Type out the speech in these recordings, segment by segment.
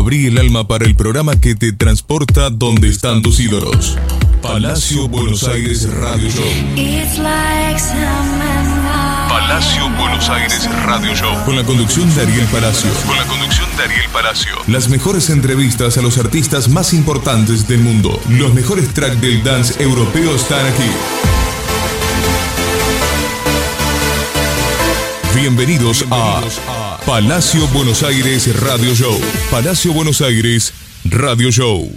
Abrí el alma para el programa que te transporta donde están tus ídolos. Palacio Buenos Aires Radio Show. Palacio Buenos Aires Radio Show. Con la conducción de Ariel Palacio. Con la conducción de Ariel Palacio. Las mejores entrevistas a los artistas más importantes del mundo. Los mejores tracks del dance europeo están aquí. Bienvenidos a Palacio Buenos Aires Radio Show. Palacio Buenos Aires Radio Show.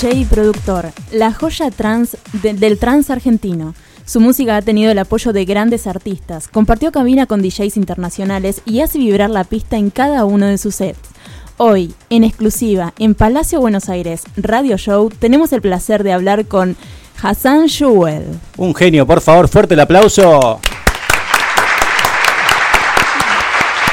DJ y productor, la joya trans de- del trans argentino. Su música ha tenido el apoyo de grandes artistas, compartió cabina con DJs internacionales y hace vibrar la pista en cada uno de sus sets. Hoy, en exclusiva, en Palacio Buenos Aires Radio Show, tenemos el placer de hablar con Hassan Jewel. Un genio, por favor, fuerte el aplauso.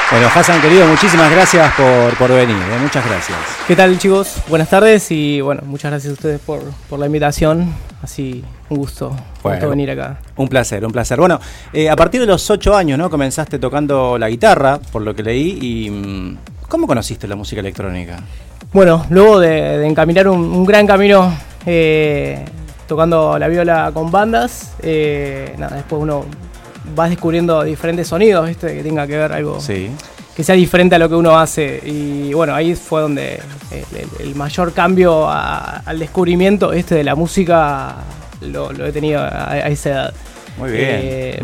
Bueno, Hassan, querido, muchísimas gracias por, por venir. eh, Muchas gracias. ¿Qué tal chicos? Buenas tardes y bueno, muchas gracias a ustedes por, por la invitación. Así, un gusto, Bueno. gusto venir acá. Un placer, un placer. Bueno, eh, a partir de los ocho años, ¿no? Comenzaste tocando la guitarra, por lo que leí, y mm, ¿cómo conociste la música electrónica? Bueno, luego de, de encaminar un, un gran camino eh, tocando la viola con bandas, nada, después uno va descubriendo diferentes sonidos, ¿viste? Que tenga que ver algo Sí. que sea diferente a lo que uno hace. Y bueno, ahí fue donde el, el- el mayor cambio a- al descubrimiento este de la música lo, lo he tenido a, a esa edad. Muy bien. Eh,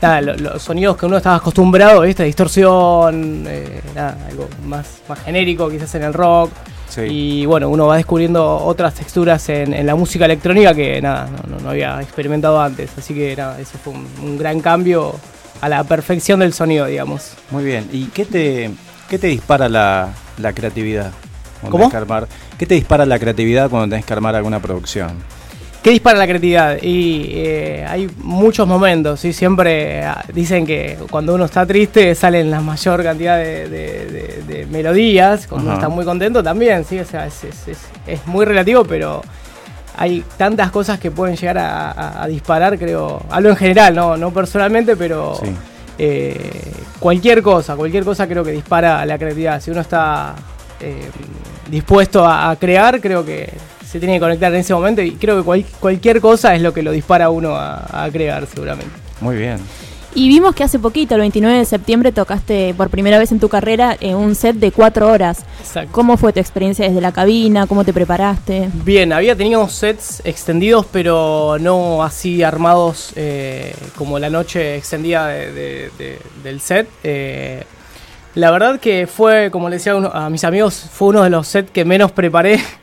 nada, lo- los sonidos que uno estaba acostumbrado, ¿viste? distorsión, eh, nada, algo más, más genérico quizás en el rock. Sí. Y bueno, uno va descubriendo otras texturas en, en la música electrónica que nada, no, había experimentado antes. Así que nada, eso fue un, un gran cambio a la perfección del sonido, digamos. Muy bien. ¿Y qué te, qué te dispara la, la creatividad? ¿Cómo? que armar- ¿Qué te dispara la creatividad cuando tenés que armar alguna producción? ¿Qué dispara la creatividad? Y eh, hay muchos momentos, ¿sí? Siempre ah, dicen que cuando uno está triste salen la mayor cantidad de, de- de- de melodías, cuando uno está muy contento también, ¿sí? O sea, es, es- es- es muy relativo, pero hay tantas cosas que pueden llegar a, a- a disparar, creo. Hablo en general, no, no personalmente, pero Sí. eh, cualquier cosa, cualquier cosa creo que dispara la creatividad. Si uno está eh, dispuesto a, a crear, creo que se tiene que conectar en ese momento y creo que cual- cualquier cosa es lo que lo dispara a uno a, a crear seguramente. Muy bien. Y vimos que hace poquito, el 29 de septiembre, tocaste por primera vez en tu carrera eh, un set de cuatro horas. Exacto. ¿Cómo fue tu experiencia desde la cabina? ¿Cómo te preparaste? Bien, había tenido sets extendidos, pero no así armados eh, como la noche extendida de- de- de- del set. Eh, la verdad que fue, como le decía a uno- a mis amigos, fue uno de los sets que menos preparé.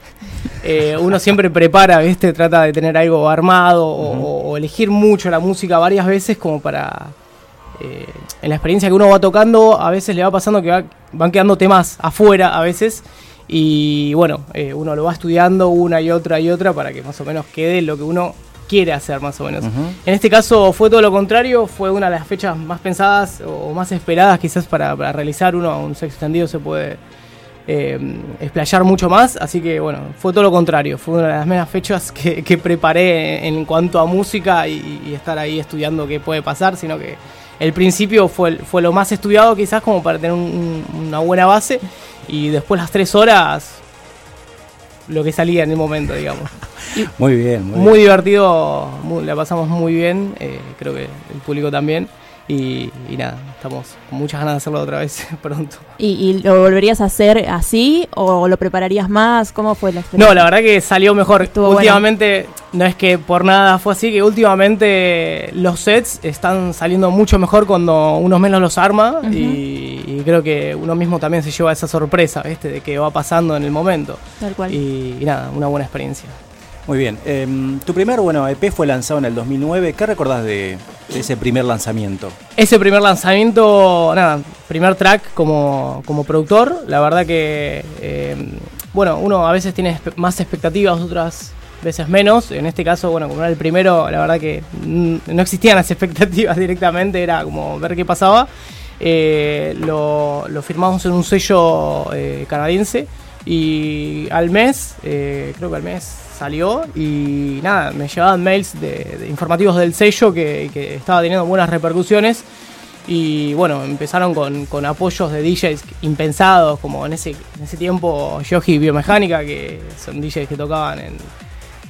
Eh, uno siempre prepara, ¿viste? Trata de tener algo armado o, o elegir mucho la música varias veces como para... eh, en la experiencia que uno va tocando, a veces le va pasando que va- van quedando temas afuera a veces. Y bueno, eh, uno lo va estudiando una y otra y otra para que más o menos quede lo que uno quiere hacer más o menos. En este caso fue todo lo contrario, fue una de las fechas más pensadas o más esperadas quizás para, para realizar uno, un sexo extendido se puede eh, explayar mucho más, así que bueno, fue todo lo contrario, fue una de las menos fechas que, que preparé en, cuanto a música y, y estar ahí estudiando qué puede pasar, sino que el principio fue, fue lo más estudiado quizás como para tener un- un- una buena base y después las tres horas lo que salía en el momento, digamos. Muy bien, muy, Muy bien. divertido, muy- la pasamos muy bien, eh, creo que el público también. Y, nada, estamos con muchas ganas de hacerlo otra vez pronto. ¿Y, lo volverías a hacer así o lo prepararías más? ¿Cómo fue la experiencia? No, la verdad que salió mejor. últimamente, no es que por nada fue así, que últimamente los sets están saliendo mucho mejor cuando uno menos los arma y, creo que uno mismo también se lleva esa sorpresa, ¿viste? De que va pasando en el momento. Tal cual. y nada, una buena experiencia. Muy bien. Em, tu primer EP fue lanzado en el 2009. ¿Qué recordás de, ese primer lanzamiento? Ese primer lanzamiento, nada, primer track como, como productor. La verdad que, em, bueno, uno a veces tiene más expectativas, otras veces menos. En este caso, bueno, como era el primero, la verdad que no existían las expectativas directamente, era como ver qué pasaba. Eh, lo, firmamos en un sello eh, canadiense y al mes, eh, creo que al mes salió y nada, me llevaban mails de, informativos del sello que, estaba teniendo buenas repercusiones. Y bueno, empezaron con, apoyos de DJs impensados, como en ese, en ese tiempo Yogi Biomecánica, que son DJs que tocaban en,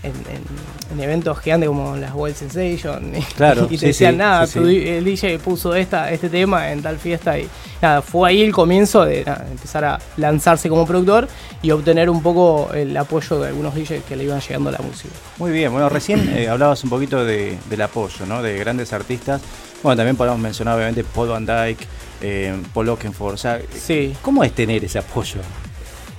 en, eventos gigantes como las Wild Sensation claro, y, te decían nada, el DJ puso esta, este tema en tal fiesta y nada, fue ahí el comienzo de empezar a lanzarse como productor y obtener un poco el apoyo de algunos DJs que le iban llegando a la música. Muy bien, bueno, recién eh, hablabas un poquito de, del apoyo, ¿no? De grandes artistas. Bueno, también podemos mencionar obviamente Paul Van Dyke, eh, Paul Oakenfold. O sea, sí. ¿cómo es tener ese apoyo?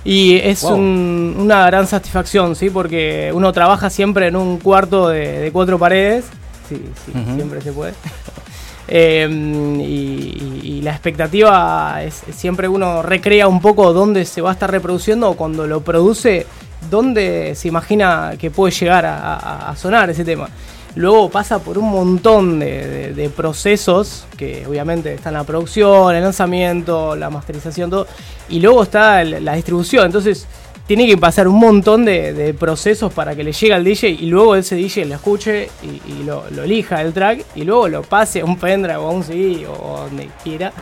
Y es una gran satisfacción, ¿sí? Porque uno trabaja siempre en un cuarto de, cuatro paredes. Sí, sí, siempre se puede. Em, y, la expectativa es siempre uno recrea un poco dónde se va a estar reproduciendo o cuando lo produce, dónde se imagina que puede llegar a sonar ese tema. Luego pasa por un montón de, procesos, que obviamente está en la producción, el lanzamiento, la masterización, todo, y luego está la distribución. Entonces tiene que pasar un montón de, procesos para que le llegue al DJ y luego ese DJ lo escuche y, lo, elija el track y luego lo pase a un pendrive o a un CD o donde quiera.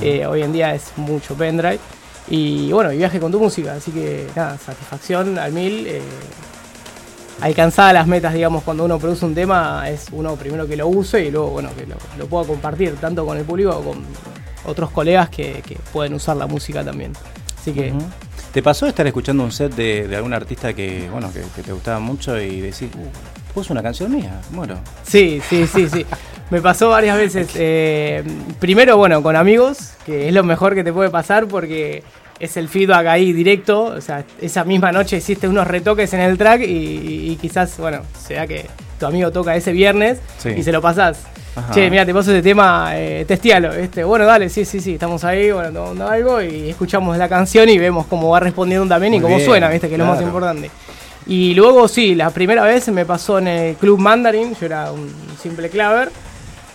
Eh, hoy en día es mucho pendrive. Y bueno, y viaje con tu música, así que nada, satisfacción al mil. Eh, alcanzada las metas, digamos, cuando uno produce un tema, es uno primero que lo use y luego, bueno, que lo, pueda compartir tanto con el público como con otros colegas que, pueden usar la música también. Así que... ¿Te pasó estar escuchando un set de, algún artista que, bueno, que, te gustaba mucho y decir, uh, puso una canción mía? Bueno. Sí, sí, sí, sí. Me pasó varias veces. Eh, primero, bueno, con amigos, que es lo mejor que te puede pasar porque es el feedback ahí directo. O sea, esa misma noche hiciste unos retoques en el track y, quizás, bueno, sea que tu amigo toca ese viernes y se lo pasás. Che, mira, te paso ese tema, eh, testialo. Este, bueno, dale, sí, sí, sí, estamos ahí, bueno, tomando algo y escuchamos la canción y vemos cómo va respondiendo también y cómo suena, ¿viste? Que es lo más importante. Y luego, sí, la primera vez me pasó en el Club Mandarin, yo era un simple claver,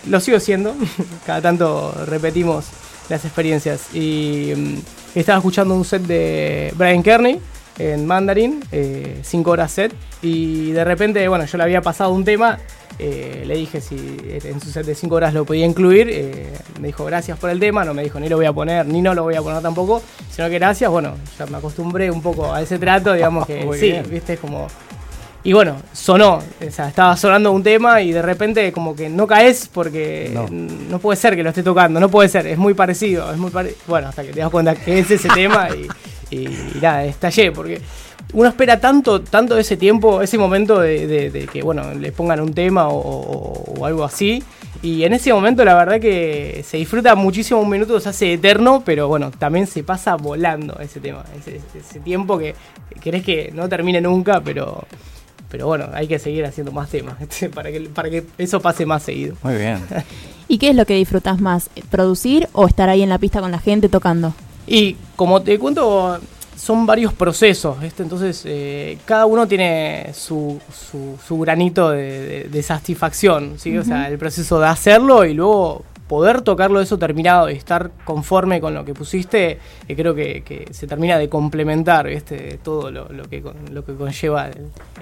lo sigo siendo, cada tanto repetimos las experiencias. Y mm, estaba escuchando un set de Brian Kearney en Mandarin, 5 eh, horas set, y de repente, bueno, yo le había pasado un tema, eh, le dije si en su set de 5 horas lo podía incluir, eh, me dijo gracias por el tema, no me dijo ni lo voy a poner, ni no lo voy a poner tampoco, sino que gracias, bueno, ya me acostumbré un poco a ese trato, digamos que sí, viste, es como y bueno, sonó, o sea, estaba sonando un tema y de repente como que no caes porque no, puede ser que lo esté tocando, no puede ser, es muy parecido, es muy Bueno, hasta que te das cuenta que es ese tema y, y, nada, estallé, porque uno espera tanto, tanto ese tiempo, ese momento de, que, bueno, le pongan un tema o, algo así. Y en ese momento la verdad que se disfruta muchísimo un minuto, se hace eterno, pero bueno, también se pasa volando ese tema, ese, ese tiempo que querés que no termine nunca, pero pero bueno, hay que seguir haciendo más temas para que, para que eso pase más seguido. Muy bien. ¿Y qué es lo que disfrutas más? ¿Producir o estar ahí en la pista con la gente tocando? Y como te cuento, son varios procesos, entonces eh, cada uno tiene su, su, granito de, satisfacción, ¿sí? o sea, el proceso de hacerlo y luego poder tocarlo eso terminado y estar conforme con lo que pusiste, eh, creo que, se termina de complementar este todo lo, que, lo que conlleva.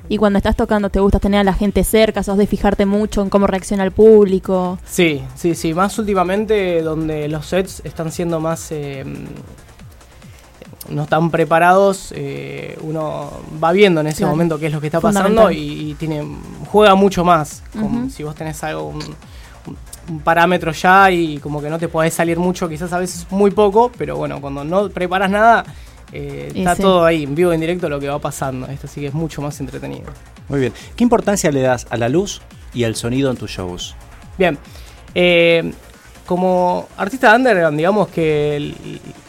Y cuando estás tocando, ¿te gusta tener a la gente cerca? ¿Sos de fijarte mucho en cómo reacciona el público? Sí, sí, sí. Más últimamente, donde los sets están siendo más. Eh, no están preparados, eh, uno va viendo en ese momento qué es lo que está pasando y, tiene juega mucho más. Como Si vos tenés algo, un parámetro ya y como que no te podés salir mucho, quizás a veces muy poco, pero bueno, cuando no preparas nada, eh, está todo ahí, en vivo, en directo, lo que va pasando. Esto sí que es mucho más entretenido. Muy bien. ¿Qué importancia le das a la luz y al sonido en tus shows? Bien. Eh, como artista underground, digamos que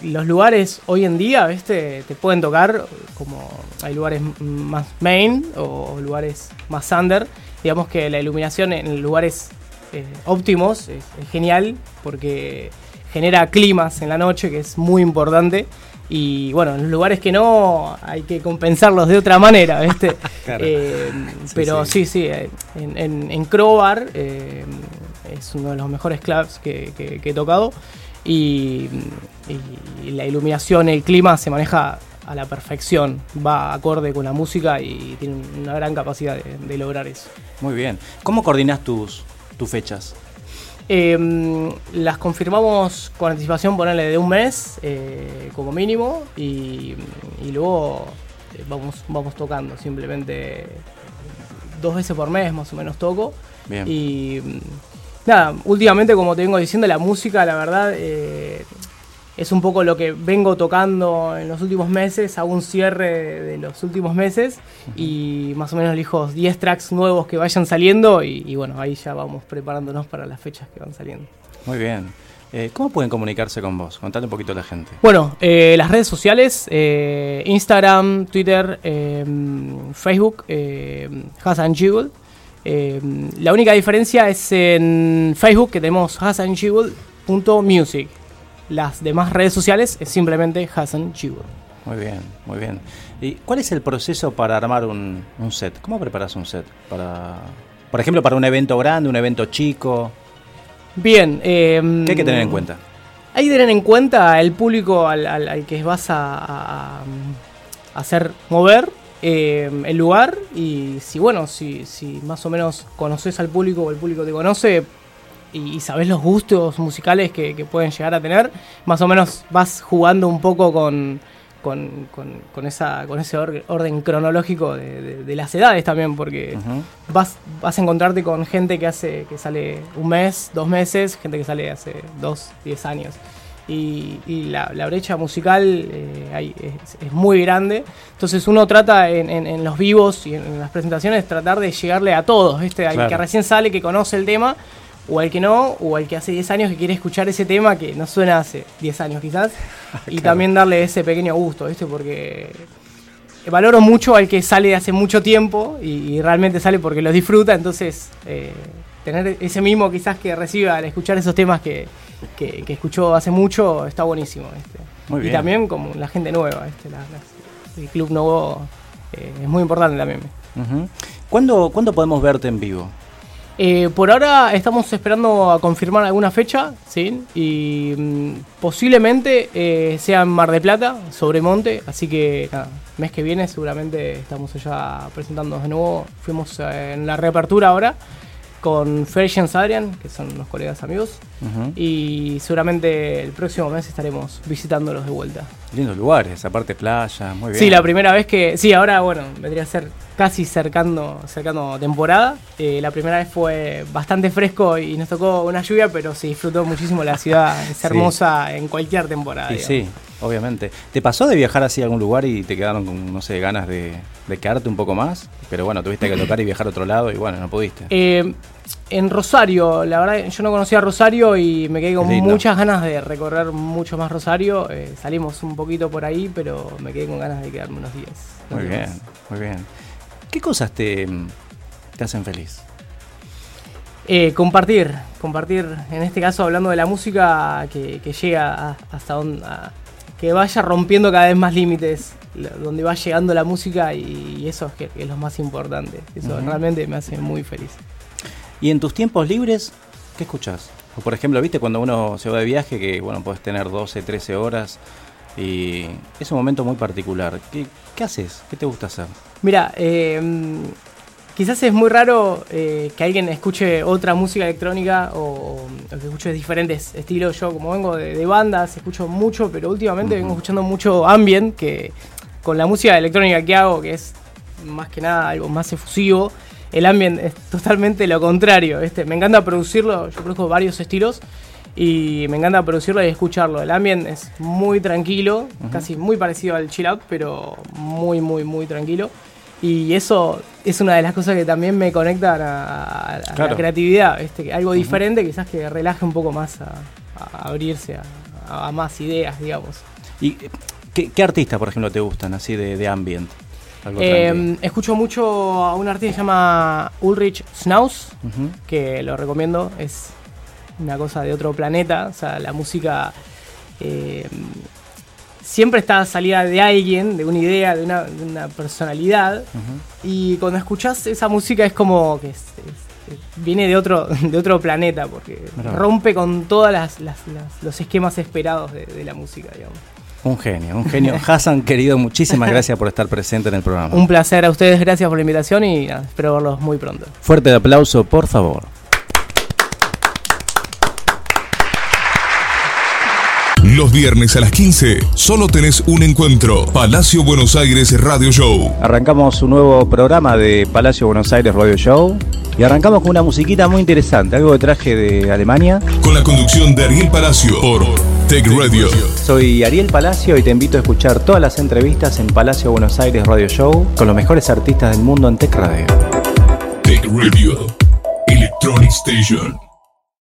los lugares hoy en día, ¿viste? Te pueden tocar, como hay lugares más main o lugares más under. Digamos que la iluminación en lugares eh, óptimos es, genial porque genera climas en la noche, que es muy importante. Y bueno, en los lugares que no, hay que compensarlos de otra manera, ¿viste? Eh, pero sí, sí, eh, en, en, Crowbar es uno de los mejores clubs que, he tocado. Y, la iluminación, el clima se maneja a la perfección, va acorde con la música y tiene una gran capacidad de, de lograr eso. Muy bien. ¿Cómo coordinas tus, tus fechas? Em, las confirmamos con anticipación, ponerle de un mes eh, como mínimo y, luego eh, vamos, vamos tocando simplemente dos veces por mes más o menos toco. Y mm, nada, últimamente como te vengo diciendo, la música la verdad eh, es un poco lo que vengo tocando en los últimos meses, hago un cierre de los últimos meses y más o menos elijo 10 tracks nuevos que vayan saliendo y, bueno, ahí ya vamos preparándonos para las fechas que van saliendo. Muy bien. Eh, ¿Cómo pueden comunicarse con vos? Contale un poquito a la gente. Bueno, eh, las redes sociales, eh, Instagram, Twitter, Facebook, Hassan Jewel. la única diferencia es en Facebook que tenemos hassanjewel.music las demás redes sociales es simplemente Hassan Jewel. Muy bien, muy bien. ¿Y cuál es el proceso para armar un, set? ¿Cómo preparas un set? Para, por ejemplo, para un evento grande, un evento chico. Bien. Em, ¿Qué hay que tener en cuenta? Hay que tener en cuenta el público al, que vas a, hacer mover, em, el lugar y si, bueno, si, si más o menos conoces al público o el público te conoce, y, sabes los gustos musicales que, pueden llegar a tener, más o menos vas jugando un poco con, con, esa, con ese orden cronológico de, las edades también, porque vas, vas a encontrarte con gente que hace que sale un mes, dos meses, gente que sale hace dos, diez años. Y, la, brecha musical eh, es, muy grande. Entonces uno trata en, los vivos y en, las presentaciones tratar de llegarle a todos, este Al que recién sale, que conoce el tema, o al que no, o al que hace 10 años que quiere escuchar ese tema que no suena hace 10 años quizás, y también darle ese pequeño gusto, ¿viste? Porque valoro mucho al que sale hace mucho tiempo y, realmente sale porque lo disfruta, entonces eh, tener ese mismo quizás que reciba al escuchar esos temas que, escuchó hace mucho está buenísimo. ¿viste? Y también como la gente nueva, ¿viste? el club nuevo eh, es muy importante también. ¿Cuándo podemos verte en vivo? Eh, por ahora estamos esperando a confirmar alguna fecha, ¿sí? Y mm, posiblemente eh, sea en Mar de Plata, sobre Monte, así que nada, mes que viene seguramente estamos allá presentándonos de nuevo. Fuimos eh, en la reapertura ahora con Ferry Adrian, que son unos colegas amigos. Y seguramente el próximo mes estaremos visitándolos de vuelta. Lindos lugares, aparte playa, muy bien. Sí, la primera vez que. Sí, ahora, bueno, vendría a ser casi cercando, cercando temporada. Eh, la primera vez fue bastante fresco y nos tocó una lluvia, pero se disfrutó muchísimo la ciudad. Es hermosa en cualquier temporada. Sí, sí, obviamente. ¿Te pasó de viajar así a algún lugar y te quedaron con, no sé, ganas de, de quedarte un poco más? Pero bueno, tuviste que tocar y viajar a otro lado y bueno, no pudiste. Eh, en Rosario, la verdad yo no conocía Rosario y me quedé con muchas ganas de recorrer mucho más Rosario. Eh, salimos un poquito por ahí, pero me quedé con ganas de quedarme unos días. Muy bien, muy bien. ¿Qué cosas te, te hacen feliz? Eh, compartir, compartir, en este caso hablando de la música que, llega hasta donde, que vaya rompiendo cada vez más límites, donde va llegando la música y, eso es, que, es lo más importante. Eso realmente me hace muy feliz. ¿Y en tus tiempos libres, qué escuchas? O por ejemplo, ¿viste cuando uno se va de viaje que, bueno, puedes tener 12, 13 horas y es un momento muy particular? ¿Qué, haces? ¿Qué te gusta hacer? Mira, em, quizás es muy raro eh, que alguien escuche otra música electrónica o, que escuche diferentes estilos. Yo, como vengo de, bandas, escucho mucho, pero últimamente vengo escuchando mucho ambient, que con la música electrónica que hago, que es más que nada algo más efusivo, el ambiente es totalmente lo contrario. Este, me encanta producirlo, yo produzco varios estilos y me encanta producirlo y escucharlo. El ambiente es muy tranquilo, casi muy parecido al chill out, pero muy, muy, muy tranquilo. Y eso es una de las cosas que también me conectan a, la creatividad, este, algo diferente, quizás que relaje un poco más a, abrirse a, más ideas, digamos. ¿Y qué, artistas, por ejemplo, te gustan así de, de ambient? Eh, escucho mucho a un artista que se llama Ulrich Schnauz, que lo recomiendo, es una cosa de otro planeta, o sea, la música eh, siempre está salida de alguien, de una idea, de una, personalidad, y cuando escuchas esa música es como que viene de otro, de otro planeta, porque rompe con todos los esquemas esperados de, de la música, digamos. Un genio, un genio. Hassan, querido, muchísimas gracias por estar presente en el programa. Un placer a ustedes, gracias por la invitación y espero verlos muy pronto. Fuerte aplauso, por favor. Los viernes a las 15 solo tenés un encuentro. Palacio Buenos Aires Radio Show. Arrancamos un nuevo programa de Palacio Buenos Aires Radio Show. Y arrancamos con una musiquita muy interesante, algo que traje de Alemania. Con la conducción de Ariel Palacio por Tech Radio. Soy Ariel Palacio y te invito a escuchar todas las entrevistas en Palacio Buenos Aires Radio Show con los mejores artistas del mundo en Tech Radio. Tech Radio, Electronic Station.